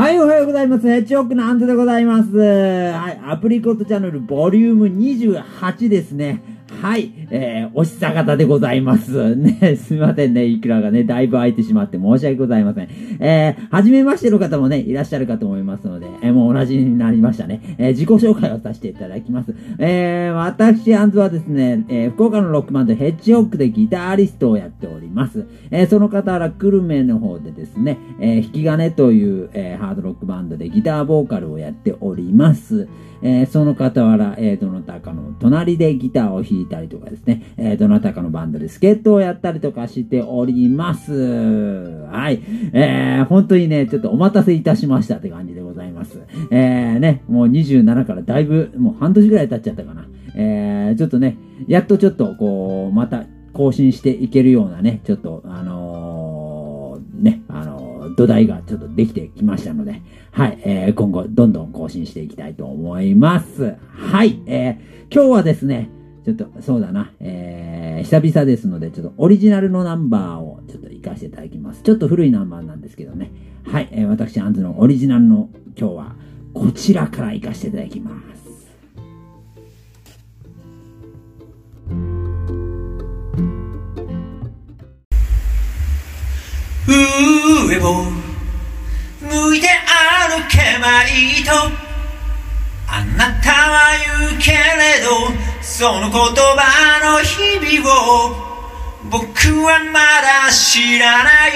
はい、おはようございます。ヘッジホックのアンテでございます。はい、アプリコットチャンネルボリューム28ですね。はい、えー、おしさ方でございます。ね、すみませんね、いくらがね、だいぶ空いてしまって申し訳ございません。えー、はじめましての方もね、いらっしゃるかと思いますので、えー、もう同じになりましたね。えー、自己紹介をさせていただきます。えー、私、アンズはですね、えー、福岡のロックバンドヘッジホックでギタリストをやっております。えー、その傍ら、久留米の方でですね、えー、引き金という、えー、ハードロックバンドでギターボーカルをやっております。えー、その傍ら、えー、どなたかの隣でギターを弾いてたりとかですね、えー、どなたかのバンドで助っ人をやったりとかしております。はい。えー、本当にね、ちょっとお待たせいたしましたって感じでございます。えー、ね、もう27からだいぶ、もう半年ぐらい経っちゃったかな。えー、ちょっとね、やっとちょっとこう、また更新していけるようなね、ちょっと、あのー、ね、あのー土台がちょっとできてきましたので、はい、えー、今後どんどん更新していきたいと思います。はい、えー、今日はですね、ちょっと、そうだな、えー、久々ですので、ちょっとオリジナルのナンバーをちょっと活かしていただきます。ちょっと古いナンバーなんですけどね。はい、えー、私、アンズのオリジナルの今日はこちらから活かしていただきます。上を向いて歩けばいいとあなたは言うけれどその言葉の日々を僕はまだ知らない。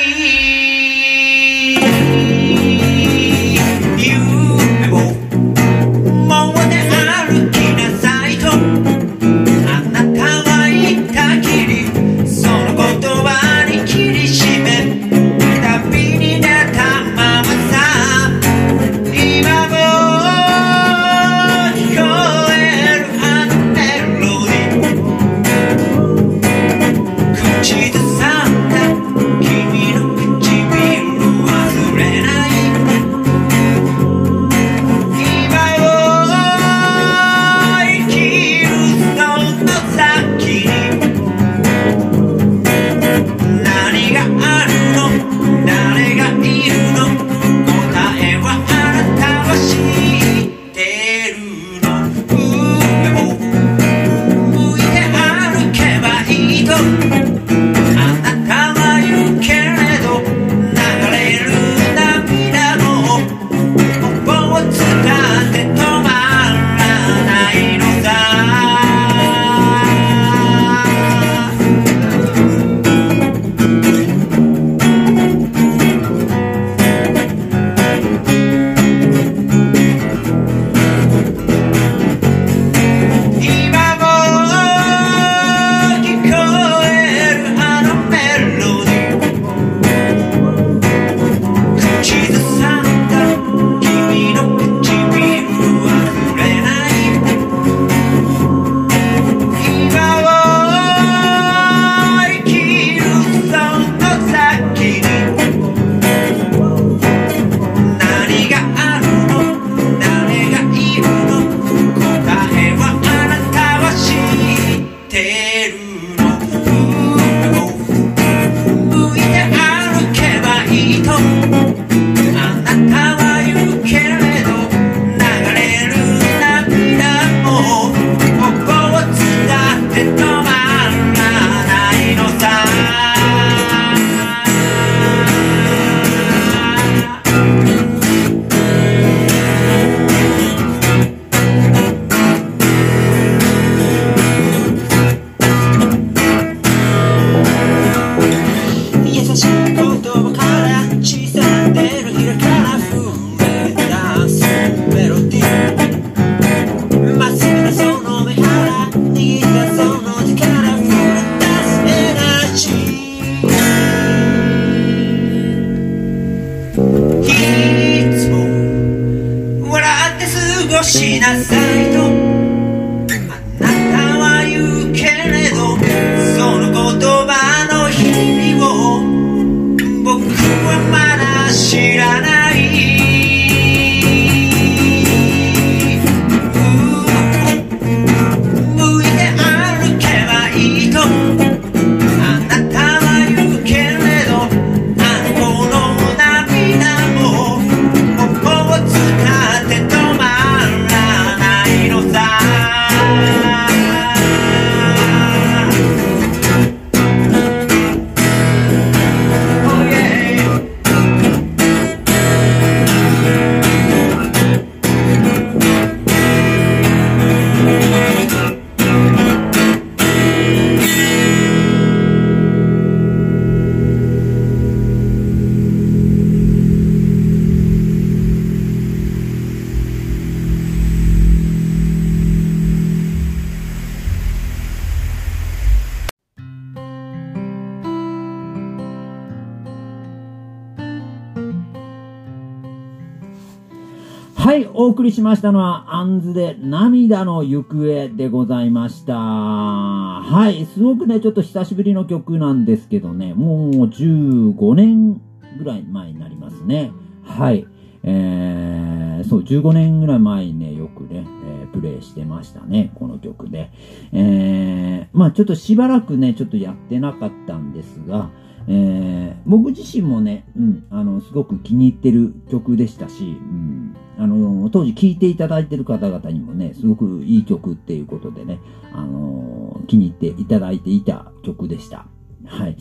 はい、お送りしましたのは、アンズで涙の行方でございました。はい、すごくね、ちょっと久しぶりの曲なんですけどね、もう15年ぐらい前になりますね。はい。えー、そう、15年ぐらい前にね、よくね、えープレイしてましたね、この曲で。えー、まあちょっとしばらくね、ちょっとやってなかったんですが、えー、僕自身もね、うん、あの、すごく気に入ってる曲でしたし、うん、あの、当時聴いていただいてる方々にもね、すごくいい曲っていうことでね、あの、気に入っていただいていた曲でした。はい。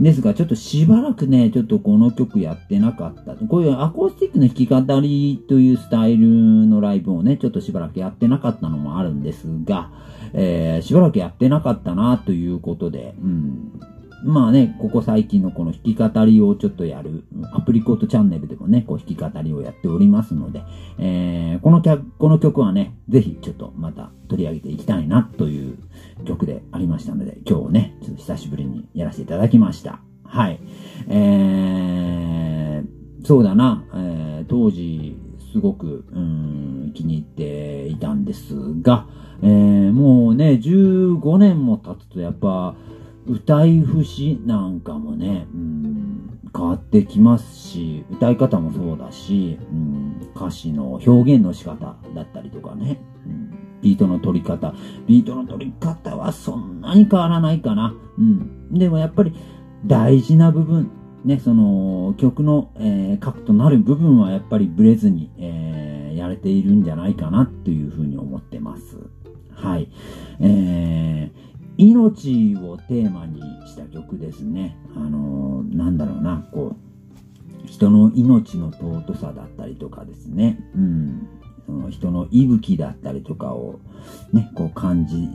ですが、ちょっとしばらくね、ちょっとこの曲やってなかった。こういうアコースティックの弾き語りというスタイルのライブをね、ちょっとしばらくやってなかったのもあるんですが、えー、しばらくやってなかったなということで、うん。まあね、ここ最近のこの弾き語りをちょっとやる、アプリコートチャンネルでもね、こう弾き語りをやっておりますので、えー、この曲、この曲はね、ぜひちょっとまた取り上げていきたいなという曲でありましたので、今日ね、ちょっと久しぶりにやらせていただきました。はい。えー、そうだな、えー、当時、すごく、うん、気に入っていたんですが、えー、もうね、15年も経つとやっぱ、歌い節なんかもね、うん、変わってきますし、歌い方もそうだし、うん、歌詞の表現の仕方だったりとかね、うん、ビートの取り方、ビートの取り方はそんなに変わらないかな。うん。でもやっぱり大事な部分、ね、その曲の、えー核となる部分はやっぱりブレずに、えーやれているんじゃないかなというふうに思ってます。はい。えー命をテーマにした曲ですね。あのーなんだろうな、こう、人の命の尊さだったりとかですね。うん。その人の息吹だったりとかを、ね、こう感じ、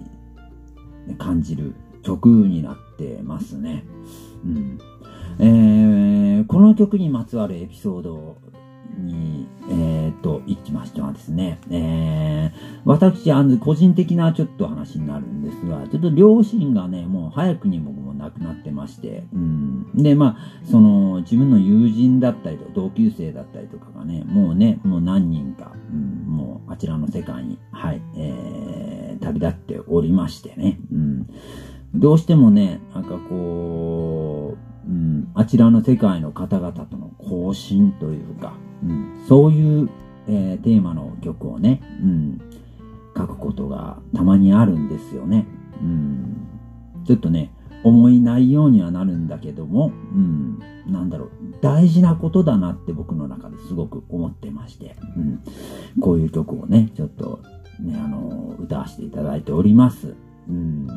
感じる曲になってますね。うん。えーこの曲にまつわるエピソードに、えー、と、行きましてはですね、えー、私、あの、個人的なちょっと話になるんですが、ちょっと両親がね、もう早くに僕も亡くなってまして、うん。で、まあ、その、自分の友人だったりと、同級生だったりとかがね、もうね、もう何人か、うん、もうあちらの世界に、はい、えー、旅立っておりましてね、うん。どうしてもね、なんかこう、うん、あちらの世界の方々との交信というか、うん、そういう、えーテーマの曲をね、うん、書くことがたまにあるんですよね。うん、ちょっとね、思いないようにはなるんだけども、うん、なんだろう、大事なことだなって僕の中ですごく思ってまして、うん、こういう曲をね、ちょっとね、あの、歌わせていただいております。うん、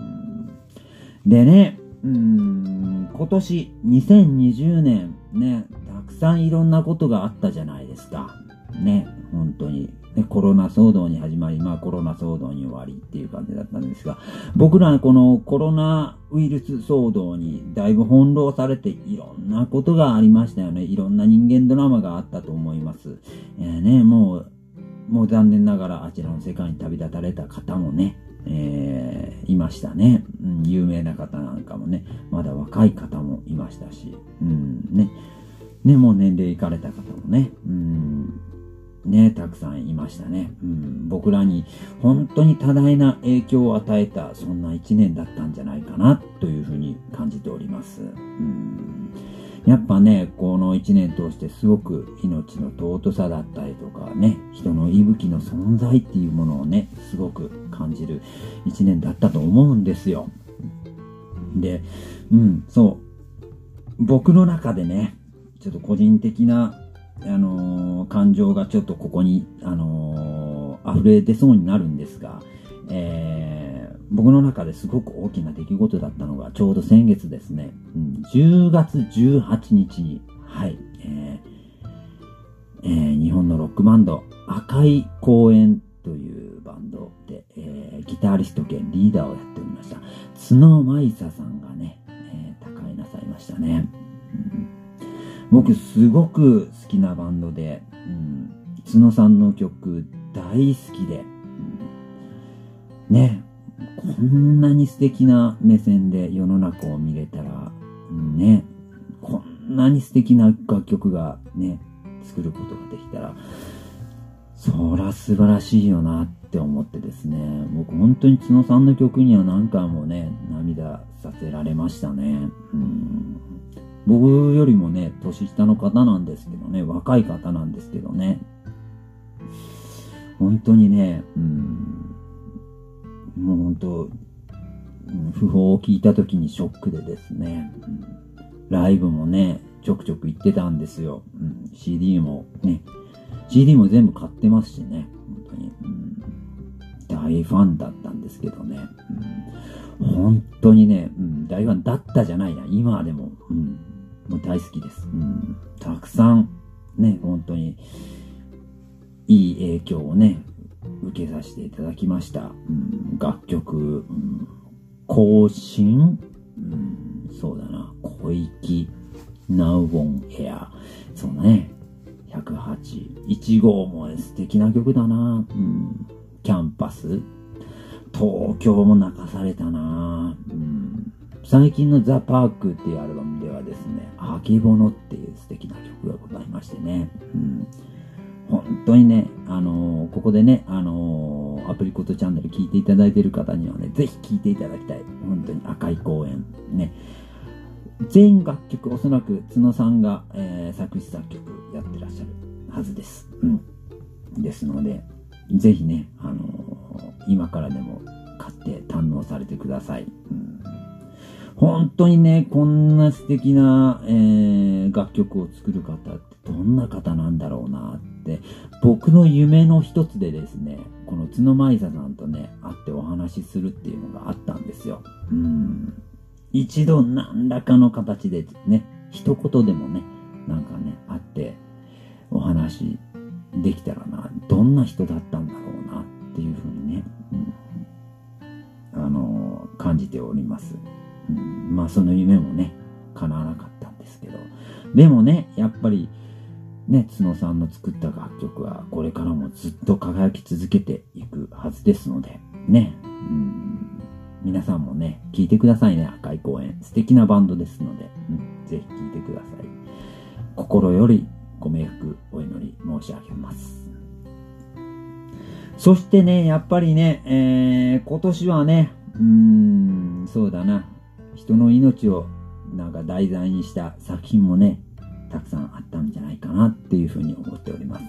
でね、うん、今年2020年ね、たくさんいろんなことがあったじゃないですか。ね、本当に。ねコロナ騒動に始まり、まあコロナ騒動に終わりっていう感じだったんですが、僕らはこのコロナウイルス騒動にだいぶ翻弄されていろんなことがありましたよね。いろんな人間ドラマがあったと思います。えーね、もう、もう残念ながらあちらの世界に旅立たれた方もね、えーいましたね、うん。有名な方なんかもね、まだ若い方もいましたし、うん、ね。ね、もう年齢いかれた方もね、うん、ね、たくさんいましたね。うん、僕らに本当に多大な影響を与えた、そんな一年だったんじゃないかな、というふうに感じております。うんやっぱね、この一年通してすごく命の尊さだったりとかね、人の息吹の存在っていうものをね、すごく感じる一年だったと思うんですよ。で、うん、そう。僕の中でね、ちょっと個人的な、あのー感情がちょっとここに、あのー溢れ出そうになるんですが、えー僕の中ですごく大きな出来事だったのが、ちょうど先月ですね、うん、10月18日に、はい、えーえー日本のロックバンド、赤い公園という、ギタリスト兼リーダーをやっておりました、角舞沙さんがね、えー他界なさいましたね。うん。僕すごく好きなバンドで、うん、角さんの曲大好きで、うん。ね、こんなに素敵な目線で世の中を見れたら、うんね、こんなに素敵な楽曲がね、作ることができたら、そら素晴らしいよなって思ってですね、僕本当に角さんの曲には何回もね、涙させられましたね。うん。僕よりもね、年下の方なんですけどね、若い方なんですけどね。本当にね、うん、もう本当、うん訃報を聞いた時にショックでですね、うん。ライブもね、ちょくちょく行ってたんですよ。うん、CD もね、CD も全部買ってますしね、本当に。うん、大ファンだったんですけどね、うん、本当にね、うん、大ファンだったじゃないな、今でも、うん、もう大好きです。うん、たくさん、ね、本当に、いい影響をね、受けさせていただきました。うん、楽曲、うん、更新、うん、そうだな、小域、Now on Air、そうね、108、1号も素敵な曲だな、うん、キャンパス、東京も泣かされたな、うん、最近のザ・パークっていうアルバムではですね、あけぼのっていう素敵な曲がございましてね、うん。本当にね、あのーここでね、あのーアプリコットチャンネル聞いていただいている方にはね、ぜひ聞いていただきたい。本当に赤い公園。ね。全楽曲、おそらく角さんが、えー作詞作曲やってらっしゃる。はずです。うん。ですので、ぜひね、あのー今からでも買って堪能されてください。うん本当にね、こんな素敵な、えー楽曲を作る方ってどんな方なんだろうなって、僕の夢の一つでですね、この角舞沙さんとね、会ってお話しするっていうのがあったんですよ。うん。一度何らかの形でね、一言でもね、なんかね、会ってお話できたらな、どんな人だったんだろうなっていうふうにね、うん、あの感じております。うん、まあその夢もね、叶わなかったんですけど。でもね、やっぱり、ね、角さんの作った楽曲はこれからもずっと輝き続けていくはずですので、ね、うん、皆さんもね、聴いてくださいね、赤い公園。素敵なバンドですので、うん、ぜひ聴いてください。心よりご冥福お祈り申し上げます。そしてね、やっぱりね、えー、今年はね、うーん、そうだな、人の命をなんか題材にした作品もね、たくさんあったんじゃないかなっていうふうに思っております。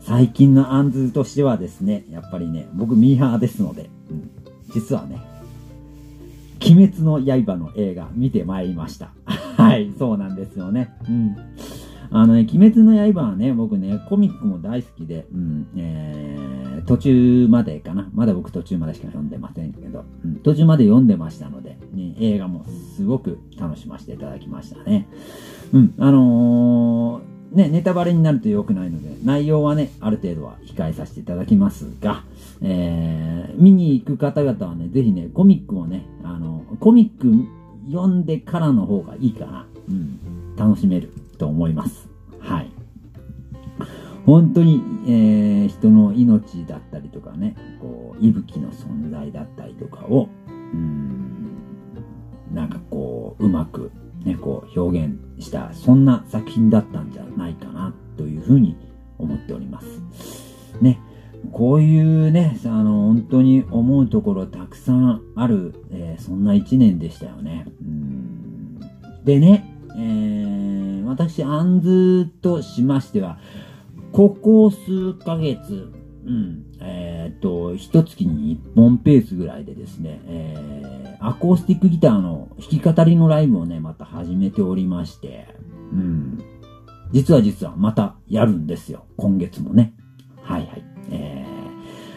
最近のアンズとしてはですね、やっぱりね、僕ミーハーですので、うん実はね、鬼滅の刃の映画見てまいりました。はい、そうなんですよね。うん。あのね、鬼滅の刃はね、僕ね、コミックも大好きで、うん、えー、途中までかな。まだ僕途中までしか読んでませんけど、うん、途中まで読んでましたので、ね、映画もすごく楽しませていただきましたね。うん、あのー、ね、ネタバレになると良くないので、内容はね、ある程度は控えさせていただきますが、えー、見に行く方々はね、ぜひね、コミックをね、あの、コミック読んでからの方がいいかな。うん、楽しめると思います。はい。本当に、えー人の命だったりとかね、こう、息吹の存在だったりとかを、うん、なんかこう、うまく、ね、こう、表現した、そんな作品だったんじゃないかな、というふうに思っております。ね。こういうね、あの、本当に思うところたくさんある、えーそんな一年でしたよね。うんでね、えー私、アンズとしましては、ここ数ヶ月、うん、えーっと、一月に1本ペースぐらいでですね、えーアコースティックギターの弾き語りのライブをね、また始めておりまして、うん。実は実はまたやるんですよ。今月もね。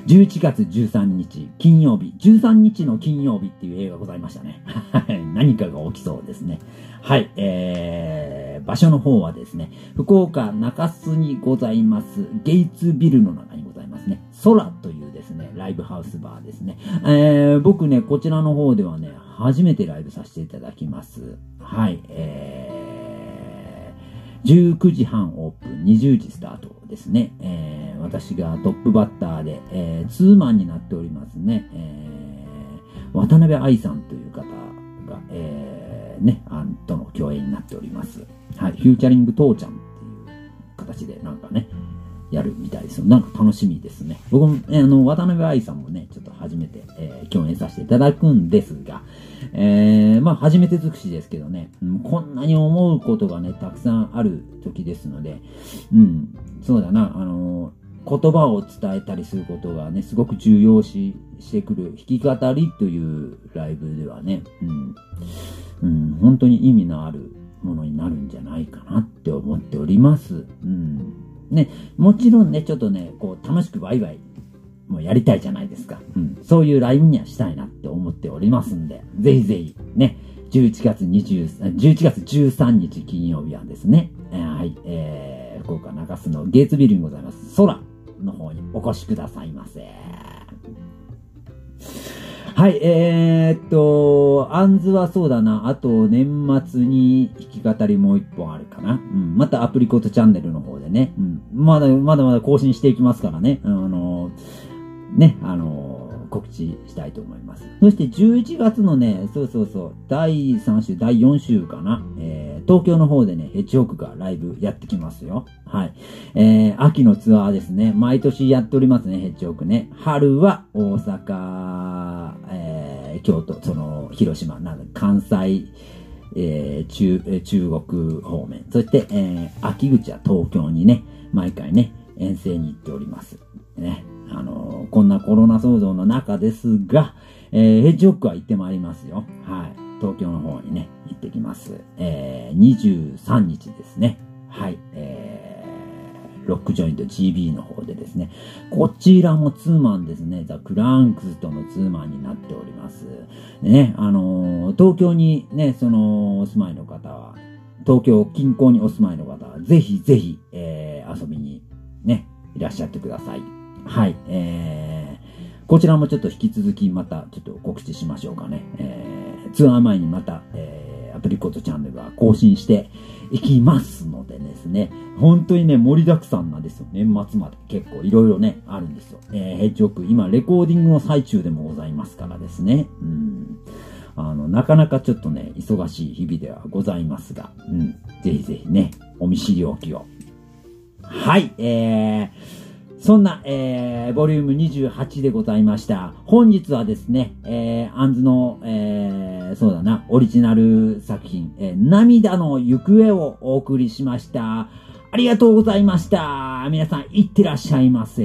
11月13日金曜日、13日の金曜日っていう映画ございましたね。はい。何かが起きそうですね。はい。えー、場所の方はですね、福岡中洲にございます、ゲイツビルの中にございますね、空というですね、ライブハウスバーですね。えー、僕ね、こちらの方ではね、初めてライブさせていただきます。はい。えー、19時半オープン、20時スタートですね。えー、私がトップバッターで、えー、ツーマンになっておりますね。えー、渡辺愛さんという方が、えー、ね、あんとの共演になっております。はい。フューチャリング父ちゃんっていう形でなんかね、やるみたいですよ。なんか楽しみですね。僕も、えーあの、渡辺愛さんもね、ちょっと初めて、えー共演させていただくんですが、えー、まあ、初めて尽くしですけどね、うんこんなに思うことがね、たくさんある時ですので、うん、そうだな、あの言葉を伝えたりすることがね、すごく重要視してくる、弾き語りというライブではね、うん、うん、本当に意味のあるものになるんじゃないかなって思っております。うん。ね、もちろんね、ちょっとね、こう、楽しくワイワイ、もうやりたいじゃないですか。うん。そういうライブにはしたいなって思っておりますんで、ぜひぜひ、ね、11月20、11月13日金曜日はですね、えーはい、えー、福岡中洲のゲーツビルにございます、空の方にお越しくださいませ。はい、えー、っと、アンズはそうだな。あと、年末に弾き語りもう一本あるかな。うん。またアプリコットチャンネルの方でね。うん。まだ、まだまだ更新していきますからね。あの、ね、あの、告知したいと思います。そして11月のね、そうそうそう、第3週、第4週かな。えー、東京の方でね、ヘッジホークがライブやってきますよ。はい。えー、秋のツアーですね。毎年やっておりますね、ヘッジホークね。春は大阪、えー、京都、その、広島、なんだ関西、えー中、えー中国方面。そして、えー秋口は東京にね、毎回ね、遠征に行っております。ね。あのーこんなコロナ騒動の中ですが、えーヘッジホックは行ってまいりますよ。はい。東京の方にね、行ってきます。えー23日ですね。はい。えーロックジョイント GB の方でですね、こちらもツーマンですね、ザ・クランクスとのツーマンになっております。ね、あのー東京にね、その、お住まいの方は、東京近郊にお住まいの方は、ぜひぜひ、えー遊びにね、いらっしゃってください。はい、えー、こちらもちょっと引き続きまたちょっと告知しましょうかね。えー、ツアー前にまた、えー、アプリコットチャンネルは更新していきますのでですね、本当にね、盛りだくさんなんですよ。年末まで結構いろいろね、あるんですよ。えー、ヘッジホック、今レコーディングの最中でもございますからですね。うん。あの、なかなかちょっとね、忙しい日々ではございますが、うん。ぜひぜひね、お見知りおきを。はい、えー、そんな、えー、ボリューム28でございました。本日はですね、えー、アンズの、えー、そうだな、オリジナル作品、えー、涙の行方をお送りしました。ありがとうございました。皆さん、いってらっしゃいませ。